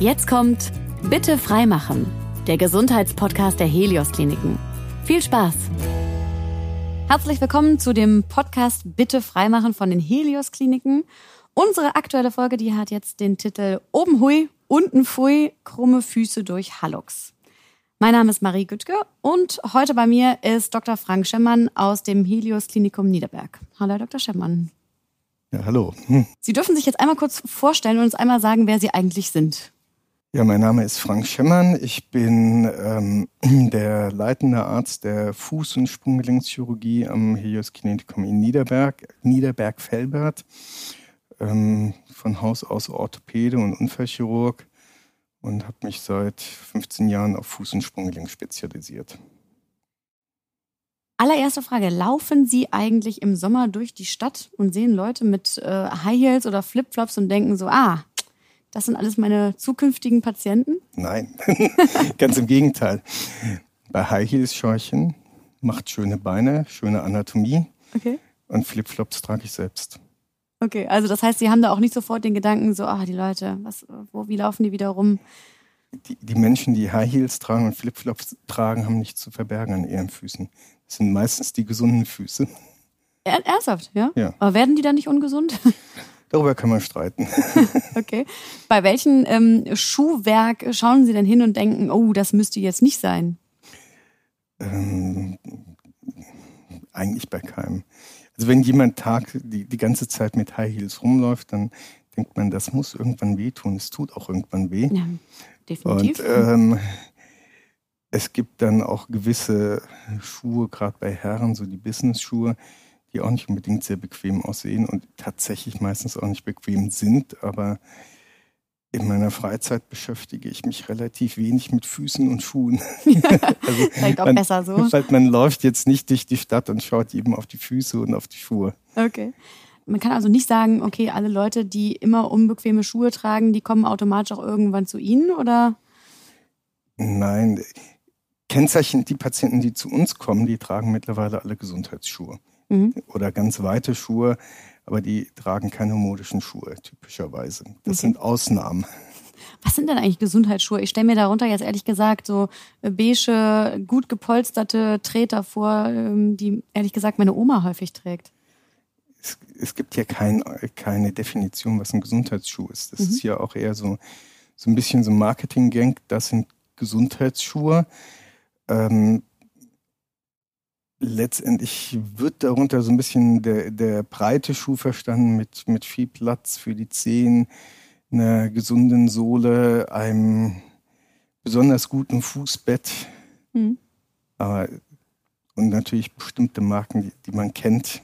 Jetzt kommt Bitte freimachen, der Gesundheitspodcast der Helios Kliniken. Viel Spaß! Herzlich willkommen zu dem Podcast Bitte freimachen von den Helios Kliniken. Unsere aktuelle Folge, die hat jetzt den Titel Oben Hui, unten Pfui, krumme Füße durch Hallux. Mein Name ist Marie Güttke und heute bei mir ist Dr. Frank Schemmann aus dem Helios Klinikum Niederberg. Hallo, Dr. Schemmann. Ja, hallo. Hm. Sie dürfen sich jetzt einmal kurz vorstellen und uns einmal sagen, wer Sie eigentlich sind. Ja, mein Name ist Frank Schemmann. Ich bin ähm, der leitende Arzt der Fuß- und Sprunggelenkschirurgie am Helios Kinetikum in Niederberg, Niederberg-Felbert. Ähm, von Haus aus Orthopäde und Unfallchirurg und habe mich seit 15 Jahren auf Fuß- und Sprunggelenk spezialisiert. Allererste Frage, laufen Sie eigentlich im Sommer durch die Stadt und sehen Leute mit äh, High Heels oder Flipflops und denken so, ah, das sind alles meine zukünftigen Patienten? Nein, ganz im Gegenteil. Bei High Heels Scheuchen macht schöne Beine, schöne Anatomie Okay. und Flipflops trage ich selbst. Okay, also das heißt, Sie haben da auch nicht sofort den Gedanken, so, ah, die Leute, was, wo, wie laufen die wieder rum? Die, die Menschen, die High Heels tragen und Flipflops tragen, haben nichts zu verbergen an ihren Füßen. Das sind meistens die gesunden Füße. Er, ernsthaft, ja? Ja. Aber werden die dann nicht ungesund? Darüber kann man streiten. okay. Bei welchem ähm, Schuhwerk schauen Sie denn hin und denken, oh, das müsste jetzt nicht sein? Ähm, eigentlich bei keinem. Also wenn jemand Tag die, die ganze Zeit mit High Heels rumläuft, dann denkt man, das muss irgendwann wehtun. Es tut auch irgendwann weh. Ja, definitiv. Und ähm, es gibt dann auch gewisse Schuhe, gerade bei Herren, so die Business-Schuhe, die auch nicht unbedingt sehr bequem aussehen und tatsächlich meistens auch nicht bequem sind. Aber in meiner Freizeit beschäftige ich mich relativ wenig mit Füßen und Schuhen. also Vielleicht auch man, besser so. Weil man läuft jetzt nicht durch die Stadt und schaut eben auf die Füße und auf die Schuhe. Okay. Man kann also nicht sagen, okay, alle Leute, die immer unbequeme Schuhe tragen, die kommen automatisch auch irgendwann zu Ihnen, oder? Nein, Kennzeichen, die Patienten, die zu uns kommen, die tragen mittlerweile alle Gesundheitsschuhe Mhm. oder ganz weite Schuhe, aber die tragen keine modischen Schuhe typischerweise. Das Okay. sind Ausnahmen. Was sind denn eigentlich Gesundheitsschuhe? Ich stelle mir darunter jetzt ehrlich gesagt so äh, beige, gut gepolsterte Treter vor, ähm, die ehrlich gesagt meine Oma häufig trägt. Es, es gibt ja kein, keine Definition, was ein Gesundheitsschuh ist. Das Mhm. ist ja auch eher so, so ein bisschen so ein Marketing-Gang. Das sind Gesundheitsschuhe. Ähm, letztendlich wird darunter so ein bisschen der, der breite Schuh verstanden mit, mit viel Platz für die Zehen, einer gesunden Sohle, einem besonders guten Fußbett. Mhm. Aber, und natürlich bestimmte Marken, die, die man kennt,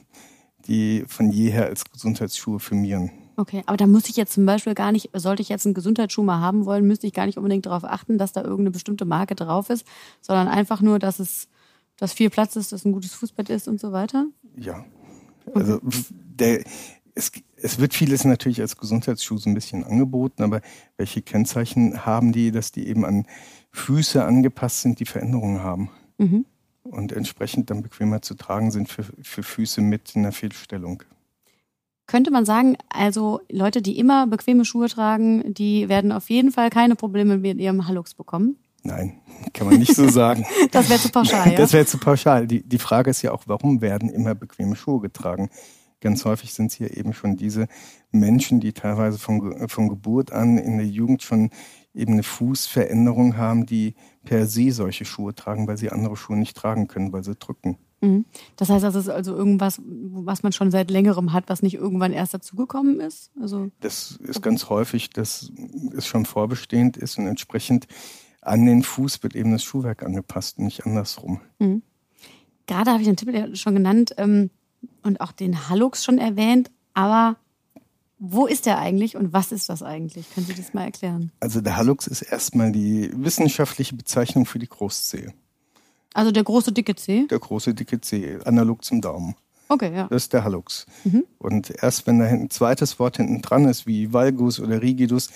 die von jeher als Gesundheitsschuhe firmieren. Okay, aber da muss ich jetzt zum Beispiel gar nicht, sollte ich jetzt einen Gesundheitsschuh mal haben wollen, müsste ich gar nicht unbedingt darauf achten, dass da irgendeine bestimmte Marke drauf ist, sondern einfach nur, dass es, dass viel Platz ist, dass ein gutes Fußbett ist und so weiter. Ja. Also der, es, es wird vieles natürlich als Gesundheitsschuh so ein bisschen angeboten, aber welche Kennzeichen haben die, dass die eben an Füße angepasst sind, die Veränderungen haben Mhm. und entsprechend dann bequemer zu tragen sind für, für Füße mit einer Fehlstellung. Könnte man sagen, also Leute, die immer bequeme Schuhe tragen, die werden auf jeden Fall keine Probleme mit ihrem Hallux bekommen. Nein, kann man nicht so sagen. Das wäre zu pauschal, ja? Das wäre zu pauschal. Die, die Frage ist ja auch, warum werden immer bequeme Schuhe getragen? Ganz häufig sind es hier eben schon diese Menschen, die teilweise von, von Geburt an in der Jugend schon eben eine Fußveränderung haben, die per se solche Schuhe tragen, weil sie andere Schuhe nicht tragen können, weil sie drücken. Mhm. Das heißt, das ist also irgendwas, was man schon seit längerem hat, was nicht irgendwann erst dazugekommen ist? Also, Das ist ganz häufig, dass es schon vorbestehend ist und entsprechend an den Fuß wird eben das Schuhwerk angepasst, nicht andersrum. mhm. gerade habe ich den Tipp schon genannt ähm, und auch den Hallux schon erwähnt, aber wo ist der eigentlich und was ist das eigentlich? Können Sie das mal erklären? Also der Hallux ist erstmal die wissenschaftliche Bezeichnung für die Großzehe. Also der große dicke C? Der große dicke Zeh, analog zum Daumen. Okay, ja. Das ist der Hallux. Mhm. Und erst wenn da ein zweites Wort hinten dran ist, wie Valgus oder Rigidus,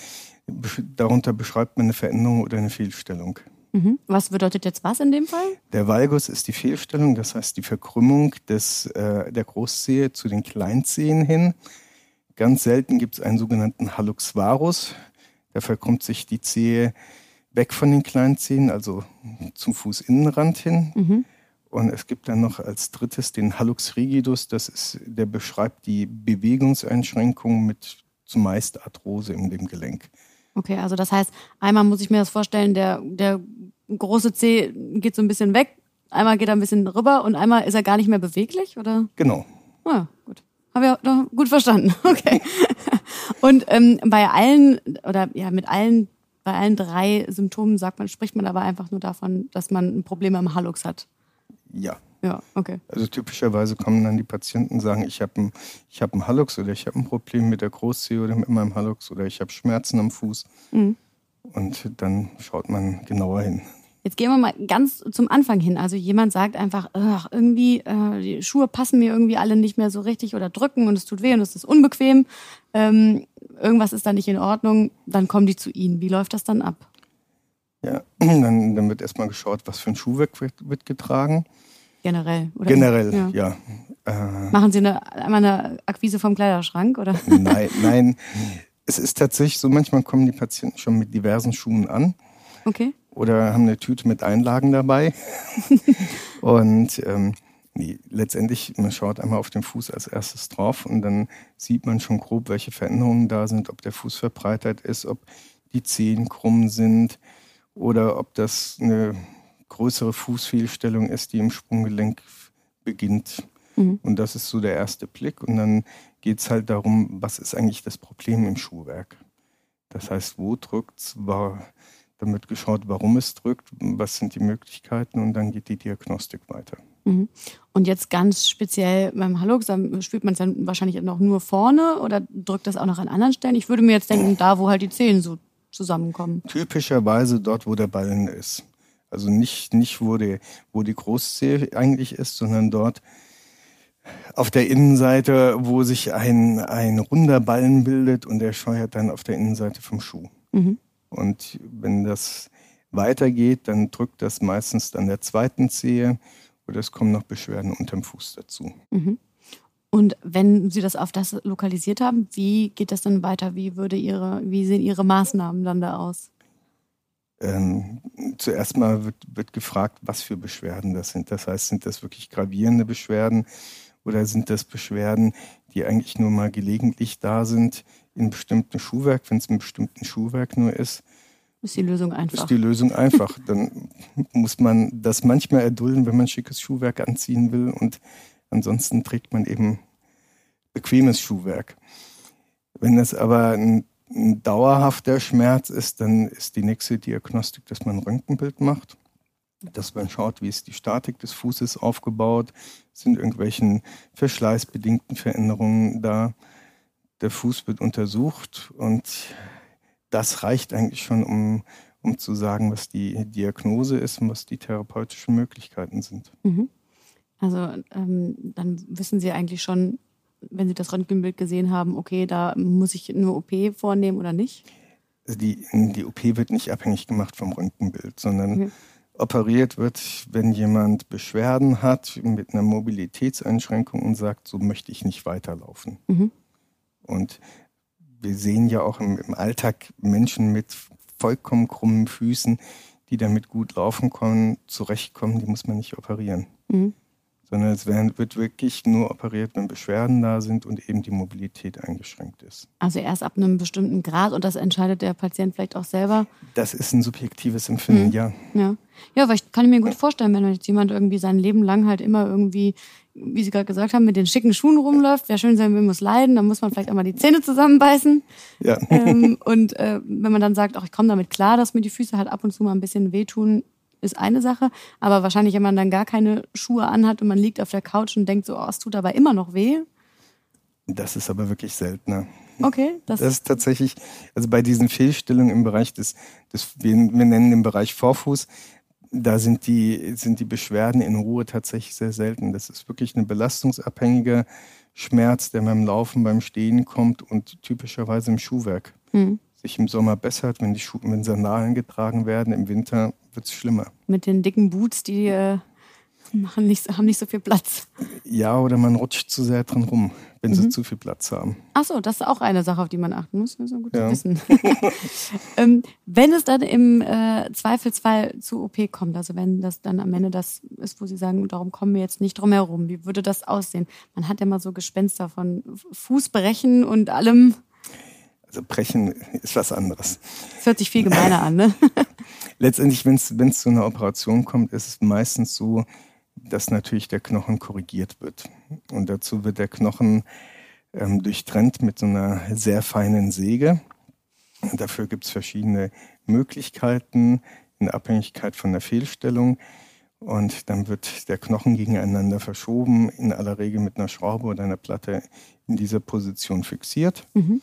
darunter beschreibt man eine Veränderung oder eine Fehlstellung. Mhm. Was bedeutet jetzt was in dem Fall? Der Valgus ist die Fehlstellung, das heißt die Verkrümmung des, äh, der Großzehe zu den Kleinzehen hin. Ganz selten gibt es einen sogenannten Hallux varus. Da verkrümmt sich die Zehe weg von den kleinen Zehen, also zum Fußinnenrand hin. Mhm. Und es gibt dann noch als drittes den Hallux rigidus, das ist, der beschreibt die Bewegungseinschränkung mit zumeist Arthrose in dem Gelenk. Okay, also das heißt, einmal muss ich mir das vorstellen, der, der große Zeh geht so ein bisschen weg, einmal geht er ein bisschen rüber und einmal ist er gar nicht mehr beweglich, oder? Genau. Ah, gut. Habe ich doch gut verstanden. Okay. Und ähm, bei allen oder ja mit allen bei allen drei Symptomen sagt man, spricht man aber einfach nur davon, dass man ein Problem am Hallux hat. Ja. Ja, okay. Also typischerweise kommen dann die Patienten und sagen, ich habe einen hab Hallux oder ich habe ein Problem mit der Großzehe oder mit meinem Hallux oder ich habe Schmerzen am Fuß. Mhm. Und dann schaut man genauer hin. Jetzt gehen wir mal ganz zum Anfang hin. Also jemand sagt einfach, irgendwie, äh, die Schuhe passen mir irgendwie alle nicht mehr so richtig oder drücken und es tut weh und es ist unbequem. Ähm, irgendwas ist da nicht in Ordnung. Dann kommen die zu Ihnen. Wie läuft das dann ab? Ja, dann, dann wird erstmal geschaut, was für ein Schuhwerk wird, wird getragen. Generell, oder? Generell, ja. ja. Äh, Machen Sie eine, einmal eine Akquise vom Kleiderschrank, oder? Nein, nein. Es ist tatsächlich so, manchmal kommen die Patienten schon mit diversen Schuhen an. Okay. Oder haben eine Tüte mit Einlagen dabei. und ähm, nee, letztendlich, man schaut einmal auf den Fuß als erstes drauf und dann sieht man schon grob, welche Veränderungen da sind, ob der Fuß verbreitert ist, ob die Zehen krumm sind oder ob das eine größere Fußfehlstellung ist, die im Sprunggelenk beginnt. Mhm. Und das ist so der erste Blick. Und dann geht es halt darum, was ist eigentlich das Problem im Schuhwerk? Das heißt, wo drückt es? Wird geschaut, warum es drückt, was sind die Möglichkeiten und dann geht die Diagnostik weiter. Mhm. Und jetzt ganz speziell beim Hallux, dann spürt man es dann wahrscheinlich noch nur vorne oder drückt das auch noch an anderen Stellen? Ich würde mir jetzt denken, da wo halt die Zehen so zusammenkommen. Typischerweise dort, wo der Ballen ist. Also nicht, nicht wo, die, wo die Großzehe eigentlich ist, sondern dort auf der Innenseite, wo sich ein, ein runder Ballen bildet und der scheuert dann auf der Innenseite vom Schuh. Mhm. Und wenn das weitergeht, dann drückt das meistens an der zweiten Zehe oder es kommen noch Beschwerden unterm Fuß dazu. Mhm. Und wenn Sie das auf das lokalisiert haben, wie geht das dann weiter? Wie, würde Ihre, wie sehen Ihre Maßnahmen dann da aus? Ähm, zuerst mal wird, wird gefragt, was für Beschwerden das sind. Das heißt, sind das wirklich gravierende Beschwerden oder sind das Beschwerden, die eigentlich nur mal gelegentlich da sind in bestimmten Schuhwerk, wenn es in bestimmten Schuhwerk nur ist? Ist die Lösung einfach. Ist die Lösung einfach. Dann muss man das manchmal erdulden, wenn man schickes Schuhwerk anziehen will und ansonsten trägt man eben bequemes Schuhwerk. Wenn das aber ein ein dauerhafter Schmerz ist, dann ist die nächste Diagnostik, dass man ein Röntgenbild macht, dass man schaut, wie ist die Statik des Fußes aufgebaut, sind irgendwelchen verschleißbedingten Veränderungen da. Der Fuß wird untersucht und das reicht eigentlich schon, um, um zu sagen, was die Diagnose ist und was die therapeutischen Möglichkeiten sind. Mhm. Also ähm, dann wissen Sie eigentlich schon, wenn Sie das Röntgenbild gesehen haben, okay, da muss ich eine OP vornehmen oder nicht? Also die, die OP wird nicht abhängig gemacht vom Röntgenbild, sondern okay. operiert wird, wenn jemand Beschwerden hat mit einer Mobilitätseinschränkung und sagt, so möchte ich nicht weiterlaufen. Mhm. Und wir sehen ja auch im, im, Alltag Menschen mit vollkommen krummen Füßen, die damit gut laufen können, zurechtkommen, die muss man nicht operieren. Mhm sondern es wird wirklich nur operiert, wenn Beschwerden da sind und eben die Mobilität eingeschränkt ist. Also erst ab einem bestimmten Grad und das entscheidet der Patient vielleicht auch selber? Das ist ein subjektives Empfinden, mhm. ja. Ja, ja aber ich kann mir gut vorstellen, wenn jetzt jemand irgendwie sein Leben lang halt immer irgendwie, wie Sie gerade gesagt haben, mit den schicken Schuhen rumläuft, wer schön sein will, muss leiden, dann muss man vielleicht auch mal die Zähne zusammenbeißen. Ja. Ähm, und äh, wenn man dann sagt, ach, ich komme damit klar, dass mir die Füße halt ab und zu mal ein bisschen wehtun, ist eine Sache. Aber wahrscheinlich, wenn man dann gar keine Schuhe anhat und man liegt auf der Couch und denkt so, oh, es tut aber immer noch weh. Das ist aber wirklich seltener. Okay. Das, das ist tatsächlich, also bei diesen Fehlstellungen im Bereich des, des wir, wir nennen den Bereich Vorfuß, da sind die, sind die Beschwerden in Ruhe tatsächlich sehr selten. Das ist wirklich ein belastungsabhängiger Schmerz, der beim Laufen, beim Stehen kommt und typischerweise im Schuhwerk. Hm. Sich im Sommer bessert, wenn die Schuhe, wenn Sandalen getragen werden, im Winter wird es schlimmer. Mit den dicken Boots, die äh, Machen nicht, haben nicht so viel Platz. Ja, oder man rutscht zu sehr dran rum, wenn mhm. sie zu viel Platz haben. Ach so, das ist auch eine Sache, auf die man achten muss. Das ist gut ja. zu wissen. ähm, wenn es dann im äh, Zweifelsfall zu OP kommt, also wenn das dann am Ende das ist, wo Sie sagen, darum kommen wir jetzt nicht drum herum, wie würde das aussehen? Man hat ja mal so Gespenster von Fußbrechen und allem. Also brechen ist was anderes. Das hört sich viel gemeiner an, ne? Letztendlich, wenn es zu einer Operation kommt, ist es meistens so, dass natürlich der Knochen korrigiert wird. Und dazu wird der Knochen ähm, durchtrennt mit so einer sehr feinen Säge. Und dafür gibt es verschiedene Möglichkeiten in Abhängigkeit von der Fehlstellung. Und dann wird der Knochen gegeneinander verschoben, in aller Regel mit einer Schraube oder einer Platte in dieser Position fixiert. Mhm.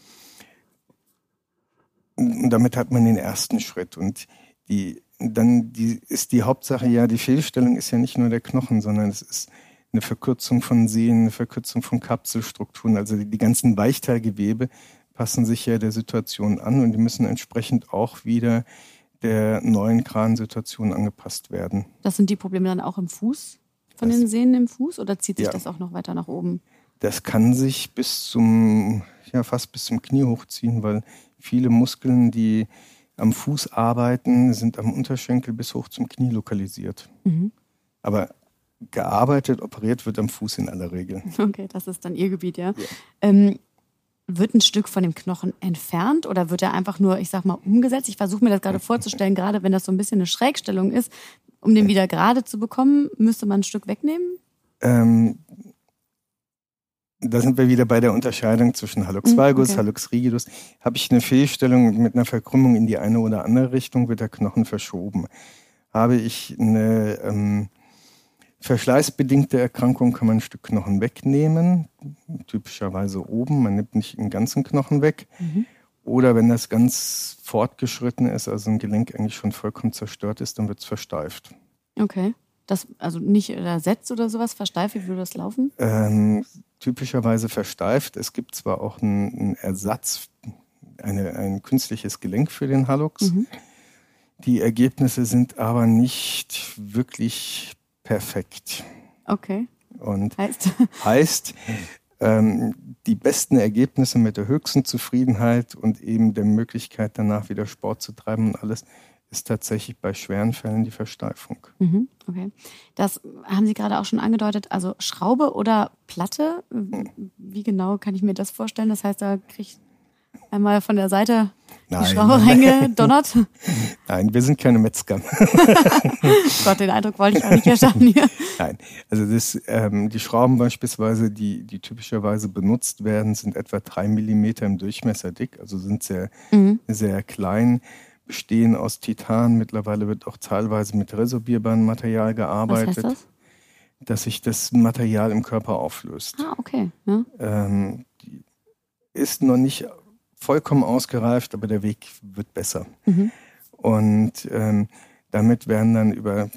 Damit hat man den ersten Schritt. Und die dann die, ist die Hauptsache ja, die Fehlstellung ist ja nicht nur der Knochen, sondern es ist eine Verkürzung von Sehnen, eine Verkürzung von Kapselstrukturen. Also die, die ganzen Weichteilgewebe passen sich ja der Situation an und die müssen entsprechend auch wieder der neuen Kransituation angepasst werden. Das sind die Probleme dann auch im Fuß, von das, den Sehnen im Fuß oder zieht sich ja, das auch noch weiter nach oben? Das kann sich bis zum, ja, fast bis zum Knie hochziehen, weil viele Muskeln, die am Fuß arbeiten, sind am Unterschenkel bis hoch zum Knie lokalisiert. Mhm. Aber gearbeitet, operiert wird am Fuß in aller Regel. Okay, das ist dann Ihr Gebiet, ja. ja. Ähm, wird ein Stück von dem Knochen entfernt oder wird er einfach nur, ich sag mal, umgesetzt? Ich versuche mir das gerade vorzustellen, gerade wenn das so ein bisschen eine Schrägstellung ist. Um den wieder gerade zu bekommen, müsste man ein Stück wegnehmen? Ähm, da sind wir wieder bei der Unterscheidung zwischen Hallux hm, valgus, okay. Hallux rigidus. Habe ich eine Fehlstellung mit einer Verkrümmung in die eine oder andere Richtung, wird der Knochen verschoben. Habe ich eine ähm, verschleißbedingte Erkrankung, kann man ein Stück Knochen wegnehmen, typischerweise oben, man nimmt nicht den ganzen Knochen weg. Mhm. Oder wenn das ganz fortgeschritten ist, also ein Gelenk eigentlich schon vollkommen zerstört ist, dann wird es versteift. Okay. Das, also nicht ersetzt oder sowas, versteift, wie würde das laufen? Ähm, typischerweise versteift. Es gibt zwar auch einen, Ersatz, eine, ein künstliches Gelenk für den Hallux. Mhm. Die Ergebnisse sind aber nicht wirklich perfekt. Okay. Und heißt, heißt ähm, die besten Ergebnisse mit der höchsten Zufriedenheit und eben der Möglichkeit danach wieder Sport zu treiben und alles ist tatsächlich bei schweren Fällen die Versteifung. Mhm, okay. Das haben Sie gerade auch schon angedeutet. Also Schraube oder Platte? Wie genau kann ich mir das vorstellen? Das heißt, da kriege ich einmal von der Seite Nein. die Schraube reingedonnert? Nein, wir sind keine Metzger. Gott, den Eindruck wollte ich auch nicht erschaffen hier. Nein, also das, ähm, die Schrauben beispielsweise, die, die typischerweise benutzt werden, sind etwa drei Millimeter im Durchmesser dick, also sind sehr, mhm. sehr klein bestehen aus Titan. Mittlerweile wird auch teilweise mit resorbierbarem Material gearbeitet. Was heißt das? Dass sich das Material im Körper auflöst. Ah, okay. Ja. Ähm, ist noch nicht vollkommen ausgereift, aber der Weg wird besser. Mhm. Und ähm, damit werden dann über,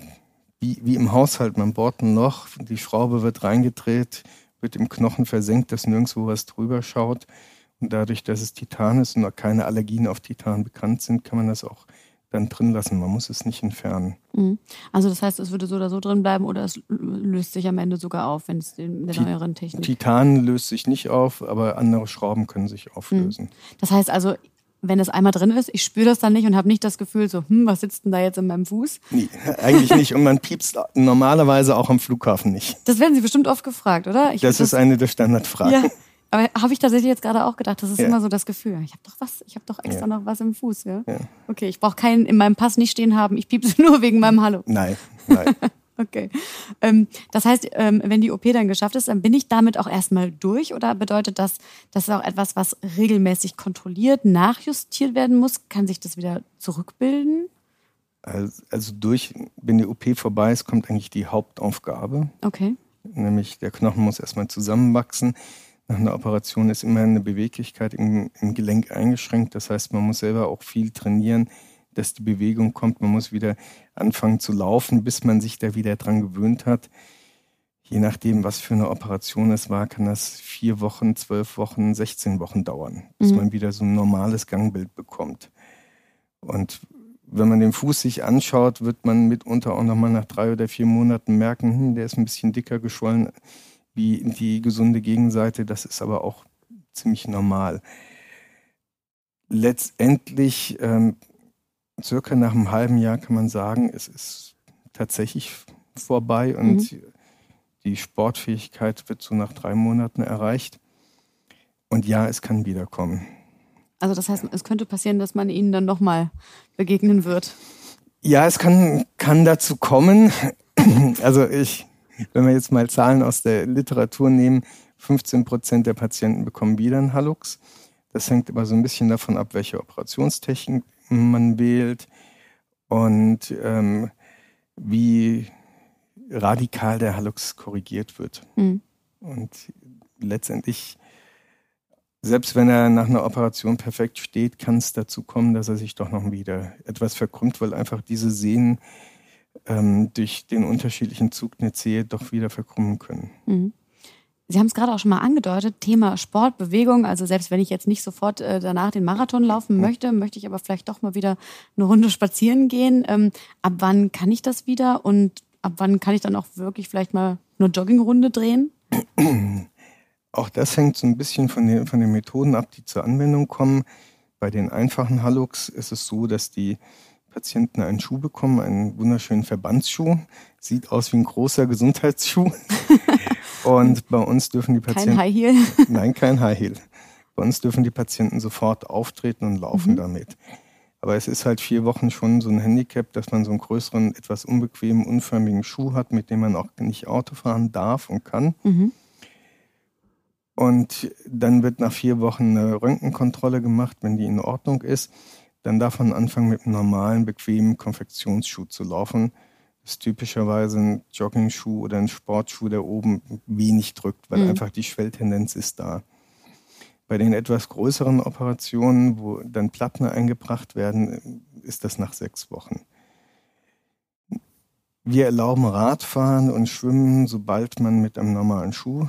wie, wie im Haushalt, man bohrt ein Loch, die Schraube wird reingedreht, wird im Knochen versenkt, dass nirgendwo was drüber schaut. Und dadurch, dass es Titan ist und noch keine Allergien auf Titan bekannt sind, kann man das auch dann drin lassen. Man muss es nicht entfernen. Mhm. Also das heißt, es würde so oder so drin bleiben oder es löst sich am Ende sogar auf, wenn es in der neueren Technik. Titan löst sich nicht auf, aber andere Schrauben können sich auflösen. Mhm. Das heißt also, wenn es einmal drin ist, ich spüre das dann nicht und habe nicht das Gefühl, so, hm, was sitzt denn da jetzt in meinem Fuß? Nee, eigentlich nicht. Und man piepst normalerweise auch am Flughafen nicht. Das werden Sie bestimmt oft gefragt, oder? Ich das ist das, eine der Standardfragen. Ja, aber habe ich tatsächlich jetzt gerade auch gedacht, das ist ja. immer so das Gefühl. Ich habe doch was, ich habe doch extra ja. noch was im Fuß, ja? ja. Okay, ich brauche keinen in meinem Pass nicht stehen haben, ich piepse nur wegen meinem Hallo. Nein, nein. okay. Ähm, das heißt, ähm, wenn die OP dann geschafft ist, dann bin ich damit auch erstmal durch oder bedeutet das, das ist auch etwas, was regelmäßig kontrolliert, nachjustiert werden muss? Kann sich das wieder zurückbilden? Also, also durch, wenn die OP vorbei ist, kommt eigentlich die Hauptaufgabe. Okay. Nämlich der Knochen muss erstmal zusammenwachsen nach einer Operation ist immer eine Beweglichkeit im, im, Gelenk eingeschränkt. Das heißt, man muss selber auch viel trainieren, dass die Bewegung kommt. Man muss wieder anfangen zu laufen, bis man sich da wieder dran gewöhnt hat. Je nachdem, was für eine Operation es war, kann das vier Wochen, zwölf Wochen, 16 Wochen dauern, bis mhm. man wieder so ein normales Gangbild bekommt. Und wenn man den Fuß sich anschaut, wird man mitunter auch nochmal nach drei oder vier Monaten merken, hm, der ist ein bisschen dicker geschwollen wie die gesunde Gegenseite. Das ist aber auch ziemlich normal. Letztendlich, ähm, circa nach einem halben Jahr kann man sagen, es ist tatsächlich vorbei und mhm. die Sportfähigkeit wird so nach drei Monaten erreicht. Und ja, es kann wiederkommen. Also das heißt, es könnte passieren, dass man ihnen dann nochmal begegnen wird. Ja, es kann, kann dazu kommen. Also ich, wenn wir jetzt mal Zahlen aus der Literatur nehmen, 15 Prozent der Patienten bekommen wieder einen Hallux. Das hängt aber so ein bisschen davon ab, welche Operationstechnik man wählt und ähm, wie radikal der Hallux korrigiert wird. Mhm. Und letztendlich selbst wenn er nach einer Operation perfekt steht, kann es dazu kommen, dass er sich doch noch wieder etwas verkrümmt, weil einfach diese Sehnen ähm, durch den unterschiedlichen Zug eine Zehe doch wieder verkrümmen können. Mhm. Sie haben es gerade auch schon mal angedeutet, Thema Sport, Bewegung. Also selbst wenn ich jetzt nicht sofort äh, danach den Marathon laufen möchte, möchte ich aber vielleicht doch mal wieder eine Runde spazieren gehen. Ähm, ab wann kann ich das wieder und ab wann kann ich dann auch wirklich vielleicht mal eine Joggingrunde drehen? Auch das hängt so ein bisschen von den, von den Methoden ab, die zur Anwendung kommen. Bei den einfachen Hallux ist es so, dass die Patienten einen Schuh bekommen, einen wunderschönen Verbandsschuh. Sieht aus wie ein großer Gesundheitsschuh. Und bei uns dürfen die Patienten. Kein High Heel? Nein, kein High Heel. Bei uns dürfen die Patienten sofort auftreten und laufen mhm. damit. Aber es ist halt vier Wochen schon so ein Handicap, dass man so einen größeren, etwas unbequemen, unförmigen Schuh hat, mit dem man auch nicht Auto fahren darf und kann. Mhm. Und dann wird nach vier Wochen eine Röntgenkontrolle gemacht, wenn die in Ordnung ist. Dann darf man anfangen, mit einem normalen, bequemen Konfektionsschuh zu laufen. Das ist typischerweise ein Jogging-Schuh oder ein Sportschuh, der oben wenig drückt, weil mhm. einfach die Schwelltendenz ist da. Bei den etwas größeren Operationen, wo dann Platten eingebracht werden, ist das nach sechs Wochen. Wir erlauben Radfahren und Schwimmen, sobald man mit einem normalen Schuh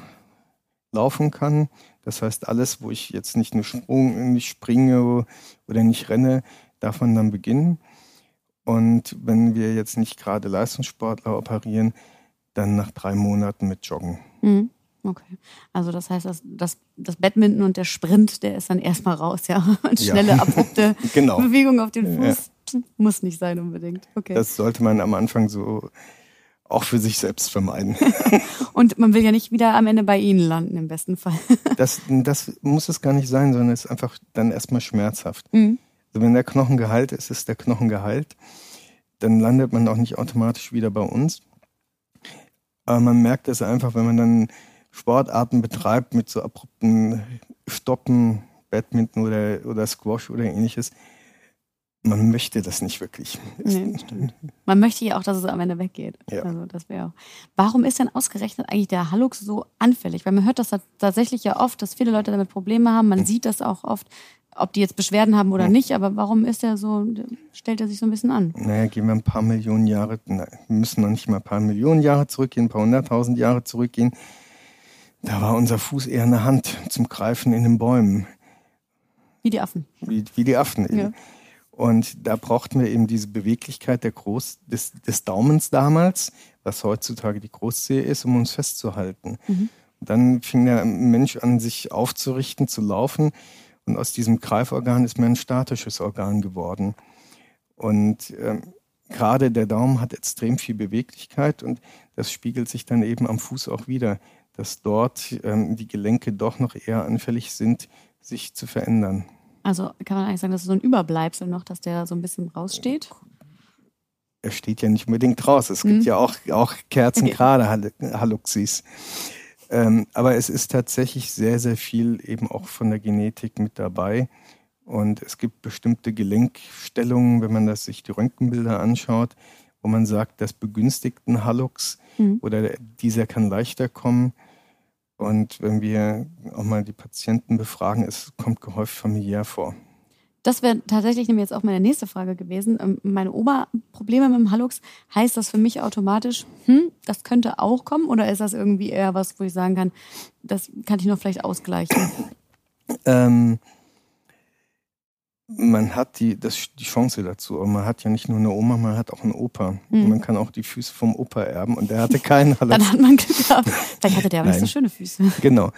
laufen kann. Das heißt, alles, wo ich jetzt nicht nur Sprung, nicht springe oder nicht renne, darf man dann beginnen. Und wenn wir jetzt nicht gerade Leistungssportler operieren, dann nach drei Monaten mit Joggen. Mhm. Okay. Also das heißt, das, das, das Badminton und der Sprint, der ist dann erstmal raus, ja. Und schnelle, ja. abrupte genau. Bewegung auf den Fuß ja. muss nicht sein unbedingt. Okay. Das sollte man am Anfang so auch für sich selbst vermeiden. Und man will ja nicht wieder am Ende bei Ihnen landen, im besten Fall. das, das muss es gar nicht sein, sondern es ist einfach dann erstmal schmerzhaft. Mhm. Also wenn der Knochen geheilt ist, ist der Knochen geheilt. Dann landet man auch nicht automatisch wieder bei uns. Aber man merkt es einfach, wenn man dann Sportarten betreibt mit so abrupten Stoppen, Badminton oder, oder Squash oder ähnliches, man möchte das nicht wirklich. Nee. Man möchte ja auch, dass es am Ende weggeht. Ja. Also das wäre auch. Warum ist denn ausgerechnet eigentlich der Hallux so anfällig? Weil man hört das tatsächlich ja oft, dass viele Leute damit Probleme haben. Man mhm. sieht das auch oft, ob die jetzt Beschwerden haben oder mhm. nicht. Aber warum ist er so, stellt er sich so ein bisschen an? Naja, gehen wir ein paar Millionen Jahre, na, wir müssen noch nicht mal ein paar Millionen Jahre zurückgehen, ein paar hunderttausend Jahre zurückgehen. Da war unser Fuß eher eine Hand zum Greifen in den Bäumen. Wie die Affen. Wie, wie die Affen eben. Ja. Und da brauchten wir eben diese Beweglichkeit der Groß, des, des Daumens damals, was heutzutage die Großzehe ist, um uns festzuhalten. Mhm. Dann fing der Mensch an, sich aufzurichten, zu laufen. Und aus diesem Greiforgan ist mir ein statisches Organ geworden. Und ähm, gerade der Daumen hat extrem viel Beweglichkeit und das spiegelt sich dann eben am Fuß auch wieder, dass dort ähm, die Gelenke doch noch eher anfällig sind, sich zu verändern. Also kann man eigentlich sagen, das ist so ein Überbleibsel noch, dass der so ein bisschen raussteht? Er steht ja nicht unbedingt raus. Es gibt hm. ja auch, auch kerzengerade Haluxis. Ähm, aber es ist tatsächlich sehr, sehr viel eben auch von der Genetik mit dabei. Und es gibt bestimmte Gelenkstellungen, wenn man das sich die Röntgenbilder anschaut, wo man sagt, das begünstigt einen Hallux mhm. oder dieser kann leichter kommen. Und wenn wir auch mal die Patienten befragen, es kommt gehäuft familiär vor. Das wäre tatsächlich nämlich jetzt auch meine nächste Frage gewesen. Ähm, meine Oberprobleme mit dem Hallux, heißt das für mich automatisch, hm, das könnte auch kommen? Oder ist das irgendwie eher was, wo ich sagen kann, das kann ich noch vielleicht ausgleichen? Ähm, man hat die, das, die Chance dazu. Aber man hat ja nicht nur eine Oma, man hat auch einen Opa. Mhm. Man kann auch die Füße vom Opa erben und der hatte keinen. Dann hat man gehabt. Vielleicht hatte der aber nicht so schöne Füße. Genau.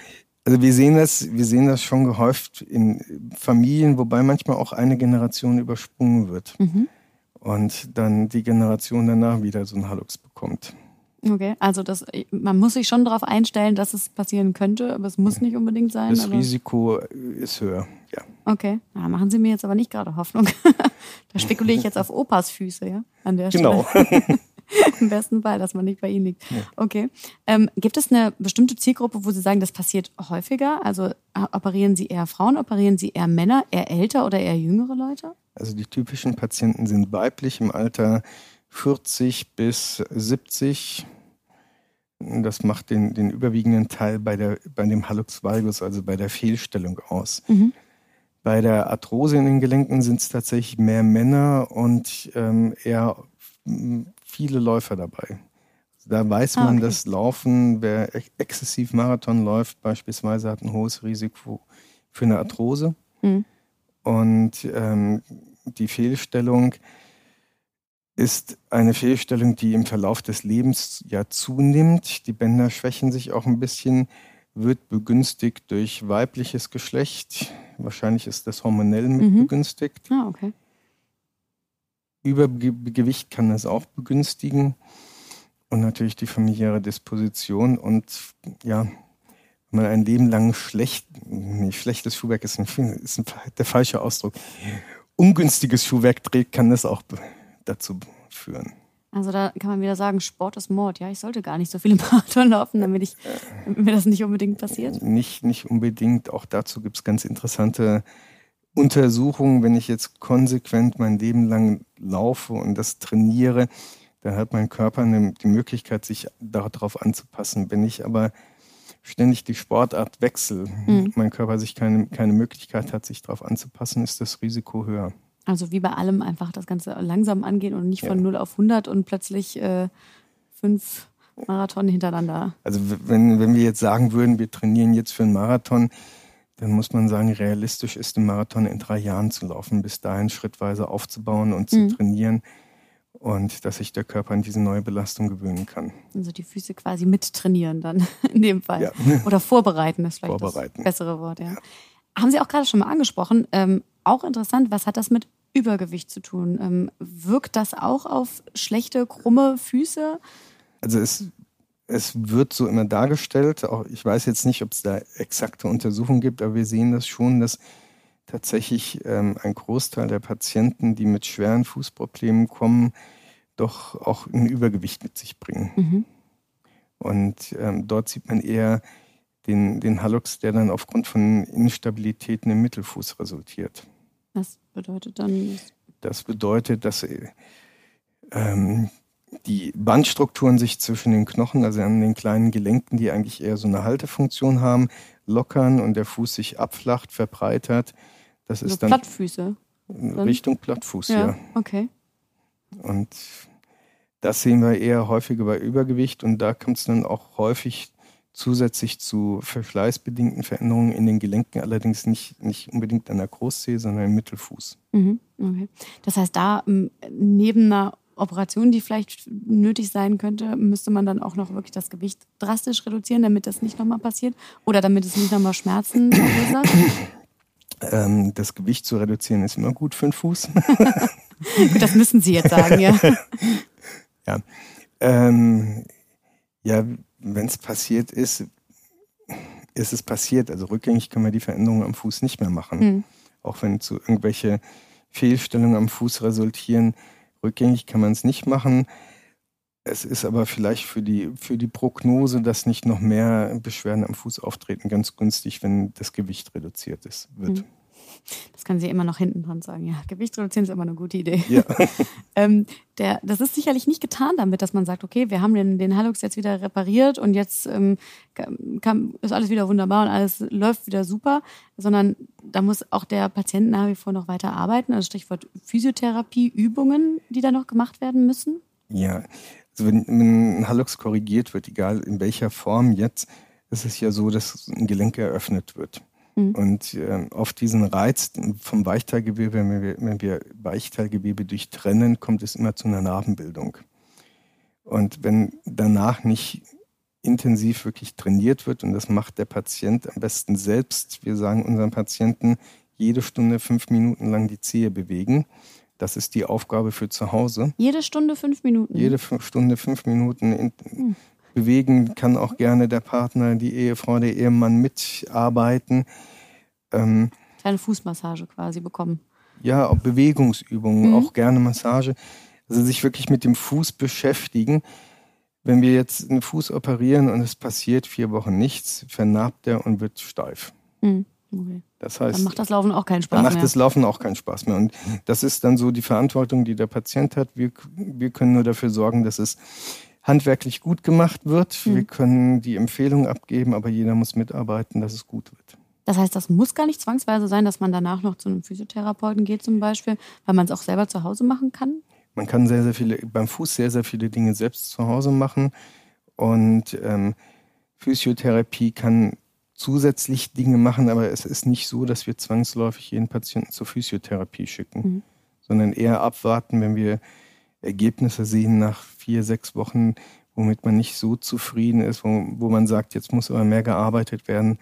Also wir sehen das, wir sehen das schon gehäuft in Familien, wobei manchmal auch eine Generation übersprungen wird. Mhm. Und dann die Generation danach wieder so einen Hallux bekommt. Okay, also das, man muss sich schon darauf einstellen, dass es passieren könnte, aber es muss nicht unbedingt sein. Das Risiko ist höher, ja. Okay, na, machen Sie mir jetzt aber nicht gerade Hoffnung. da spekuliere ich jetzt auf Opas Füße, ja, an der Stelle. Genau. Im besten Fall, dass man nicht bei Ihnen liegt. Ja. Okay. Ähm, gibt es eine bestimmte Zielgruppe, wo Sie sagen, das passiert häufiger? Also äh, operieren Sie eher Frauen, operieren Sie eher Männer, eher älter oder eher jüngere Leute? Also die typischen Patienten sind weiblich im Alter 40 bis 70. Das macht den, den überwiegenden Teil bei, der, bei dem Hallux valgus, also bei der Fehlstellung aus. Mhm. Bei der Arthrose in den Gelenken sind es tatsächlich mehr Männer und ähm, eher viele Läufer dabei. Da weiß ah, man, okay. dass Laufen, wer exzessiv Marathon läuft, beispielsweise hat ein hohes Risiko für eine Arthrose. Mhm. Und ähm, die Fehlstellung ist eine Fehlstellung, die im Verlauf des Lebens ja zunimmt. Die Bänder schwächen sich auch ein bisschen, wird begünstigt durch weibliches Geschlecht. Wahrscheinlich ist das hormonell mit mhm. begünstigt. Ah, okay. Übergewicht kann das auch begünstigen. Und natürlich die familiäre Disposition. Und ja, wenn man ein Leben lang schlecht, nee, schlechtes Schuhwerk ist, ein, ist ein, der falsche Ausdruck, ungünstiges Schuhwerk trägt, kann das auch dazu führen. Also da kann man wieder sagen, Sport ist Mord. Ja, ich sollte gar nicht so viele Marathon laufen, damit ich, mir das nicht unbedingt passiert. Nicht, nicht unbedingt. Auch dazu gibt es ganz interessante Untersuchungen. Wenn ich jetzt konsequent mein Leben lang laufe und das trainiere, dann hat mein Körper eine, die Möglichkeit, sich darauf anzupassen. Wenn ich aber ständig die Sportart wechsle, mhm. mein Körper sich keine, keine Möglichkeit hat, sich darauf anzupassen, ist das Risiko höher. Also wie bei allem einfach das Ganze langsam angehen und nicht von ja. 0 auf 100 und plötzlich äh, fünf Marathon hintereinander. Also wenn, wenn wir jetzt sagen würden, wir trainieren jetzt für einen Marathon, dann muss man sagen, realistisch ist ein Marathon in drei Jahren zu laufen, bis dahin schrittweise aufzubauen und zu mhm. trainieren und dass sich der Körper an diese neue Belastung gewöhnen kann. Also die Füße quasi mittrainieren dann in dem Fall. Ja. Oder vorbereiten ist vielleicht vorbereiten. das bessere Wort. Ja. ja. Haben Sie auch gerade schon mal angesprochen. Ähm, auch interessant, was hat das mit Übergewicht zu tun. Ähm, wirkt das auch auf schlechte, krumme Füße? Also es, es wird so immer dargestellt. Auch ich weiß jetzt nicht, ob es da exakte Untersuchungen gibt, aber wir sehen das schon, dass tatsächlich ähm, ein Großteil der Patienten, die mit schweren Fußproblemen kommen, doch auch ein Übergewicht mit sich bringen. Mhm. Und ähm, dort sieht man eher den, den Hallux, der dann aufgrund von Instabilitäten im Mittelfuß resultiert. Was bedeutet dann? Das bedeutet, dass ähm, die Bandstrukturen sich zwischen den Knochen, also an den kleinen Gelenken, die eigentlich eher so eine Haltefunktion haben, lockern und der Fuß sich abflacht, verbreitert. Das ist dann Plattfüße. Richtung Plattfuß, ja. ja. Okay. Und das sehen wir eher häufiger bei Übergewicht und da kommt es dann auch häufig zusätzlich zu verschleißbedingten Veränderungen in den Gelenken, allerdings nicht, nicht unbedingt an der Großzehe, sondern im Mittelfuß. Mhm, okay. Das heißt, da neben einer Operation, die vielleicht nötig sein könnte, müsste man dann auch noch wirklich das Gewicht drastisch reduzieren, damit das nicht nochmal passiert oder damit es nicht nochmal Schmerzen verursacht? Ähm, das Gewicht zu reduzieren ist immer gut für den Fuß. gut, das müssen Sie jetzt sagen, ja. ja. Ähm, ja, wenn es passiert ist, ist es passiert. Also rückgängig können wir die Veränderungen am Fuß nicht mehr machen. Mhm. Auch wenn zu irgendwelche Fehlstellungen am Fuß resultieren. Rückgängig kann man es nicht machen. Es ist aber vielleicht für die, für die Prognose, dass nicht noch mehr Beschwerden am Fuß auftreten, ganz günstig, wenn das Gewicht reduziert ist, wird. Mhm. Das kann sie immer noch hinten dran sagen. Ja, Gewicht reduzieren ist immer eine gute Idee. Ja. ähm, der, das ist sicherlich nicht getan damit, dass man sagt, okay, wir haben den, den Hallux jetzt wieder repariert und jetzt ähm, kann, ist alles wieder wunderbar und alles läuft wieder super, sondern da muss auch der Patient nach wie vor noch weiter arbeiten. Also Stichwort Physiotherapie, Übungen, die da noch gemacht werden müssen. Ja, also wenn, wenn ein Hallux korrigiert wird, egal in welcher Form jetzt, ist es ja so, dass ein Gelenk eröffnet wird. Mhm. Und äh, auf diesen Reiz vom Weichteilgewebe, wenn wir, wenn wir Weichteilgewebe durchtrennen, kommt es immer zu einer Narbenbildung. Und wenn danach nicht intensiv wirklich trainiert wird, und das macht der Patient am besten selbst, wir sagen unseren Patienten, jede Stunde fünf Minuten lang die Zehe bewegen. Das ist die Aufgabe für zu Hause. Jede Stunde fünf Minuten? Jede Stunde fünf Minuten. In, hm. Bewegen kann auch gerne der Partner, die Ehefrau, der Ehemann mitarbeiten. Ähm, Kleine Fußmassage quasi bekommen. Ja, auch Bewegungsübungen, mhm. auch gerne Massage. Also sich wirklich mit dem Fuß beschäftigen. Wenn wir jetzt einen Fuß operieren und es passiert vier Wochen nichts, vernarbt er und wird steif. Mhm. Okay. Das heißt, dann macht das Laufen auch keinen Spaß dann macht mehr. das Laufen auch keinen Spaß mehr. Und das ist dann so die Verantwortung, die der Patient hat. Wir, wir können nur dafür sorgen, dass es handwerklich gut gemacht wird. Mhm. Wir können die Empfehlung abgeben, aber jeder muss mitarbeiten, dass es gut wird. Das heißt, das muss gar nicht zwangsweise sein, dass man danach noch zu einem Physiotherapeuten geht zum Beispiel, weil man es auch selber zu Hause machen kann? Man kann sehr, sehr viele, beim Fuß sehr, sehr viele Dinge selbst zu Hause machen. Und ähm, Physiotherapie kann zusätzlich Dinge machen, aber es ist nicht so, dass wir zwangsläufig jeden Patienten zur Physiotherapie schicken, mhm. sondern eher abwarten, wenn wir Ergebnisse sehen nach vier, sechs Wochen, womit man nicht so zufrieden ist, wo, wo man sagt, jetzt muss aber mehr gearbeitet werden,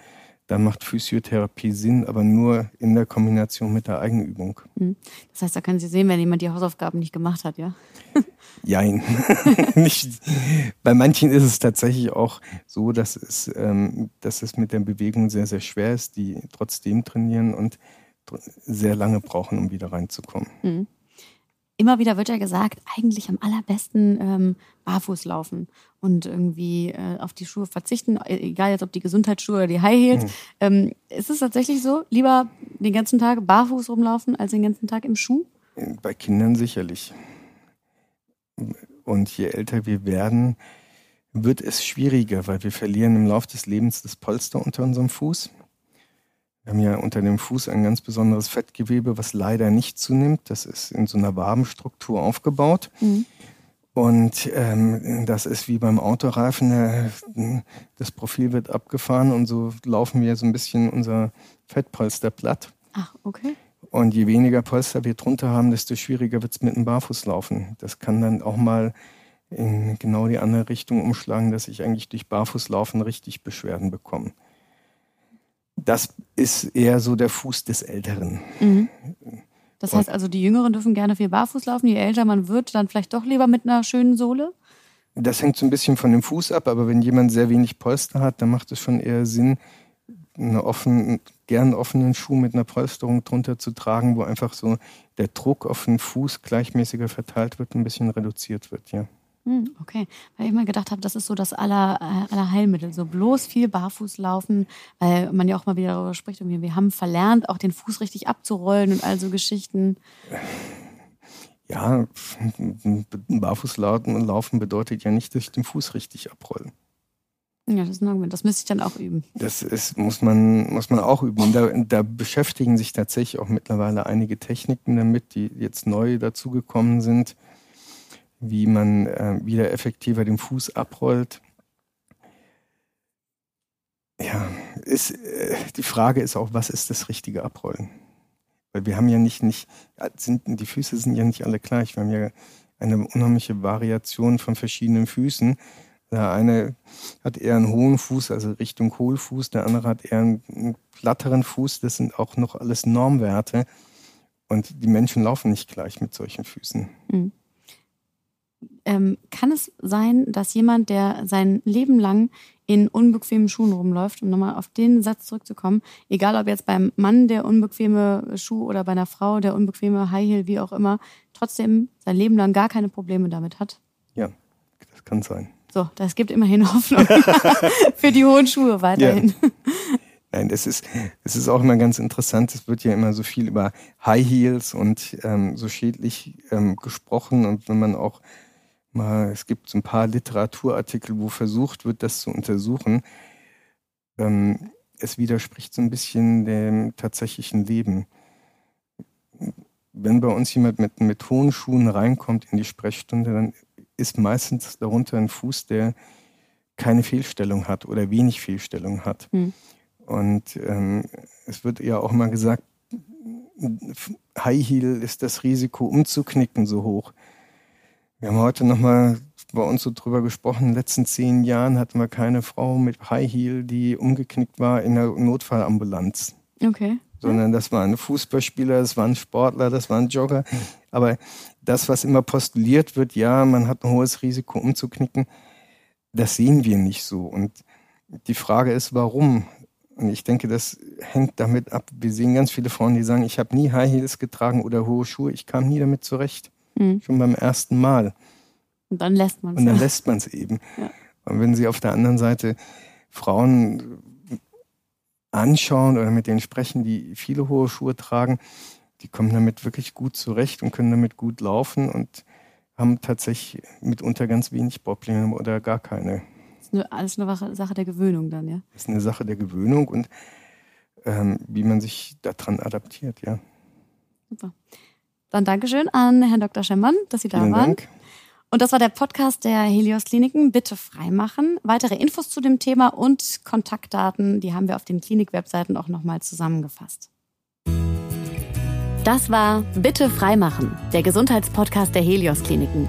dann macht Physiotherapie Sinn, aber nur in der Kombination mit der Eigenübung. Mhm. Das heißt, da können Sie sehen, wenn jemand die Hausaufgaben nicht gemacht hat, ja? Jein. nicht. Bei manchen ist es tatsächlich auch so, dass es, ähm, dass es mit der Bewegung sehr, sehr schwer ist, die trotzdem trainieren und sehr lange brauchen, um wieder reinzukommen. Mhm immer wieder wird ja gesagt, eigentlich am allerbesten ähm, barfuß laufen und irgendwie äh, auf die Schuhe verzichten, e-, egal jetzt ob die Gesundheitsschuhe oder die High Heels. Mhm. Ähm, ist es tatsächlich so? Lieber den ganzen Tag barfuß rumlaufen als den ganzen Tag im Schuh? Bei Kindern sicherlich. Und je älter wir werden, wird es schwieriger, weil wir verlieren im Laufe des Lebens das Polster unter unserem Fuß. Wir haben ja unter dem Fuß ein ganz besonderes Fettgewebe, was leider nicht zunimmt. Das ist in so einer Wabenstruktur aufgebaut. Mhm. Und ähm, das ist wie beim Autoreifen, äh, das Profil wird abgefahren und so laufen wir so ein bisschen unser Fettpolster platt. Ach, okay. Und je weniger Polster wir drunter haben, desto schwieriger wird es mit dem Barfußlaufen. Das kann dann auch mal in genau die andere Richtung umschlagen, dass ich eigentlich durch Barfußlaufen richtig Beschwerden bekomme das ist eher so der Fuß des Älteren. Mhm. Das heißt also, die Jüngeren dürfen gerne viel barfuß laufen. Je älter man wird, dann vielleicht doch lieber mit einer schönen Sohle? Das hängt so ein bisschen von dem Fuß ab, aber wenn jemand sehr wenig Polster hat, dann macht es schon eher Sinn, einen offenen, gern offenen Schuh mit einer Polsterung drunter zu tragen, wo einfach so der Druck auf den Fuß gleichmäßiger verteilt wird, und ein bisschen reduziert wird, ja. Hm, okay, weil ich mal gedacht habe, das ist so das aller, äh, aller Heilmittel. So bloß viel barfuß laufen, weil man ja auch mal wieder darüber spricht. Und wir haben verlernt, auch den Fuß richtig abzurollen und all so Geschichten. Ja, barfuß laufen bedeutet ja nicht, dass ich den Fuß richtig abrolle. Ja, das ist ein Argument. Das müsste ich dann auch üben. Das ist, muss, man, muss man auch üben. Da, da beschäftigen sich tatsächlich auch mittlerweile einige Techniken damit, die jetzt neu dazugekommen sind wie man äh, wieder effektiver den Fuß abrollt. Ja, ist, äh, die Frage ist auch, was ist das richtige Abrollen? Weil wir haben ja nicht, nicht sind, die Füße sind ja nicht alle gleich. Wir haben ja eine unheimliche Variation von verschiedenen Füßen. Der eine hat eher einen hohen Fuß, also Richtung Hohlfuß, der andere hat eher einen platteren Fuß. Das sind auch noch alles Normwerte. Und die Menschen laufen nicht gleich mit solchen Füßen. Mhm ähm, kann es sein, dass jemand, der sein Leben lang in unbequemen Schuhen rumläuft, um nochmal auf den Satz zurückzukommen, egal ob jetzt beim Mann der unbequeme Schuh oder bei einer Frau der unbequeme High Heel, wie auch immer, trotzdem sein Leben lang gar keine Probleme damit hat? Ja, das kann sein. So, das gibt immerhin Hoffnung für die hohen Schuhe weiterhin. Ja. Nein, das ist, das ist auch immer ganz interessant. Es wird ja immer so viel über High Heels und ähm, so schädlich ähm, gesprochen. Und wenn man auch es gibt ein paar Literaturartikel, wo versucht wird, das zu untersuchen. Ähm, es widerspricht so ein bisschen dem tatsächlichen Leben. Wenn bei uns jemand mit, mit hohen Schuhen reinkommt in die Sprechstunde, dann ist meistens darunter ein Fuß, der keine Fehlstellung hat oder wenig Fehlstellung hat. Mhm. Und ähm, es wird ja auch mal gesagt, High Heel ist das Risiko umzuknicken so hoch. Wir haben heute nochmal bei uns so drüber gesprochen. In den letzten zehn Jahren hatten wir keine Frau mit High Heel, die umgeknickt war in der Notfallambulanz. Okay. Sondern das waren Fußballspieler, das waren Sportler, das waren Jogger. Aber das, was immer postuliert wird, ja, man hat ein hohes Risiko umzuknicken, das sehen wir nicht so. Und die Frage ist, warum? Und ich denke, das hängt damit ab. Wir sehen ganz viele Frauen, die sagen, ich habe nie High Heels getragen oder hohe Schuhe, ich kam nie damit zurecht. Mhm. Schon beim ersten Mal. Und dann lässt man es. Und dann lässt man es eben. Ja. Und wenn Sie auf der anderen Seite Frauen anschauen oder mit denen sprechen, die viele hohe Schuhe tragen, die kommen damit wirklich gut zurecht und können damit gut laufen und haben tatsächlich mitunter ganz wenig Probleme oder gar keine. Das ist eine, alles eine Sache der Gewöhnung dann, ja? Das ist eine Sache der Gewöhnung und ähm, wie man sich daran adaptiert, ja. Super. Dann Dankeschön an Herrn Dr. Schemmern, dass Sie da Vielen waren. Dank. Und das war der Podcast der Helios Kliniken. Bitte freimachen. Weitere Infos zu dem Thema und Kontaktdaten, die haben wir auf den Klinik-Webseiten auch nochmal zusammengefasst. Das war Bitte freimachen, der Gesundheitspodcast der Helios Kliniken.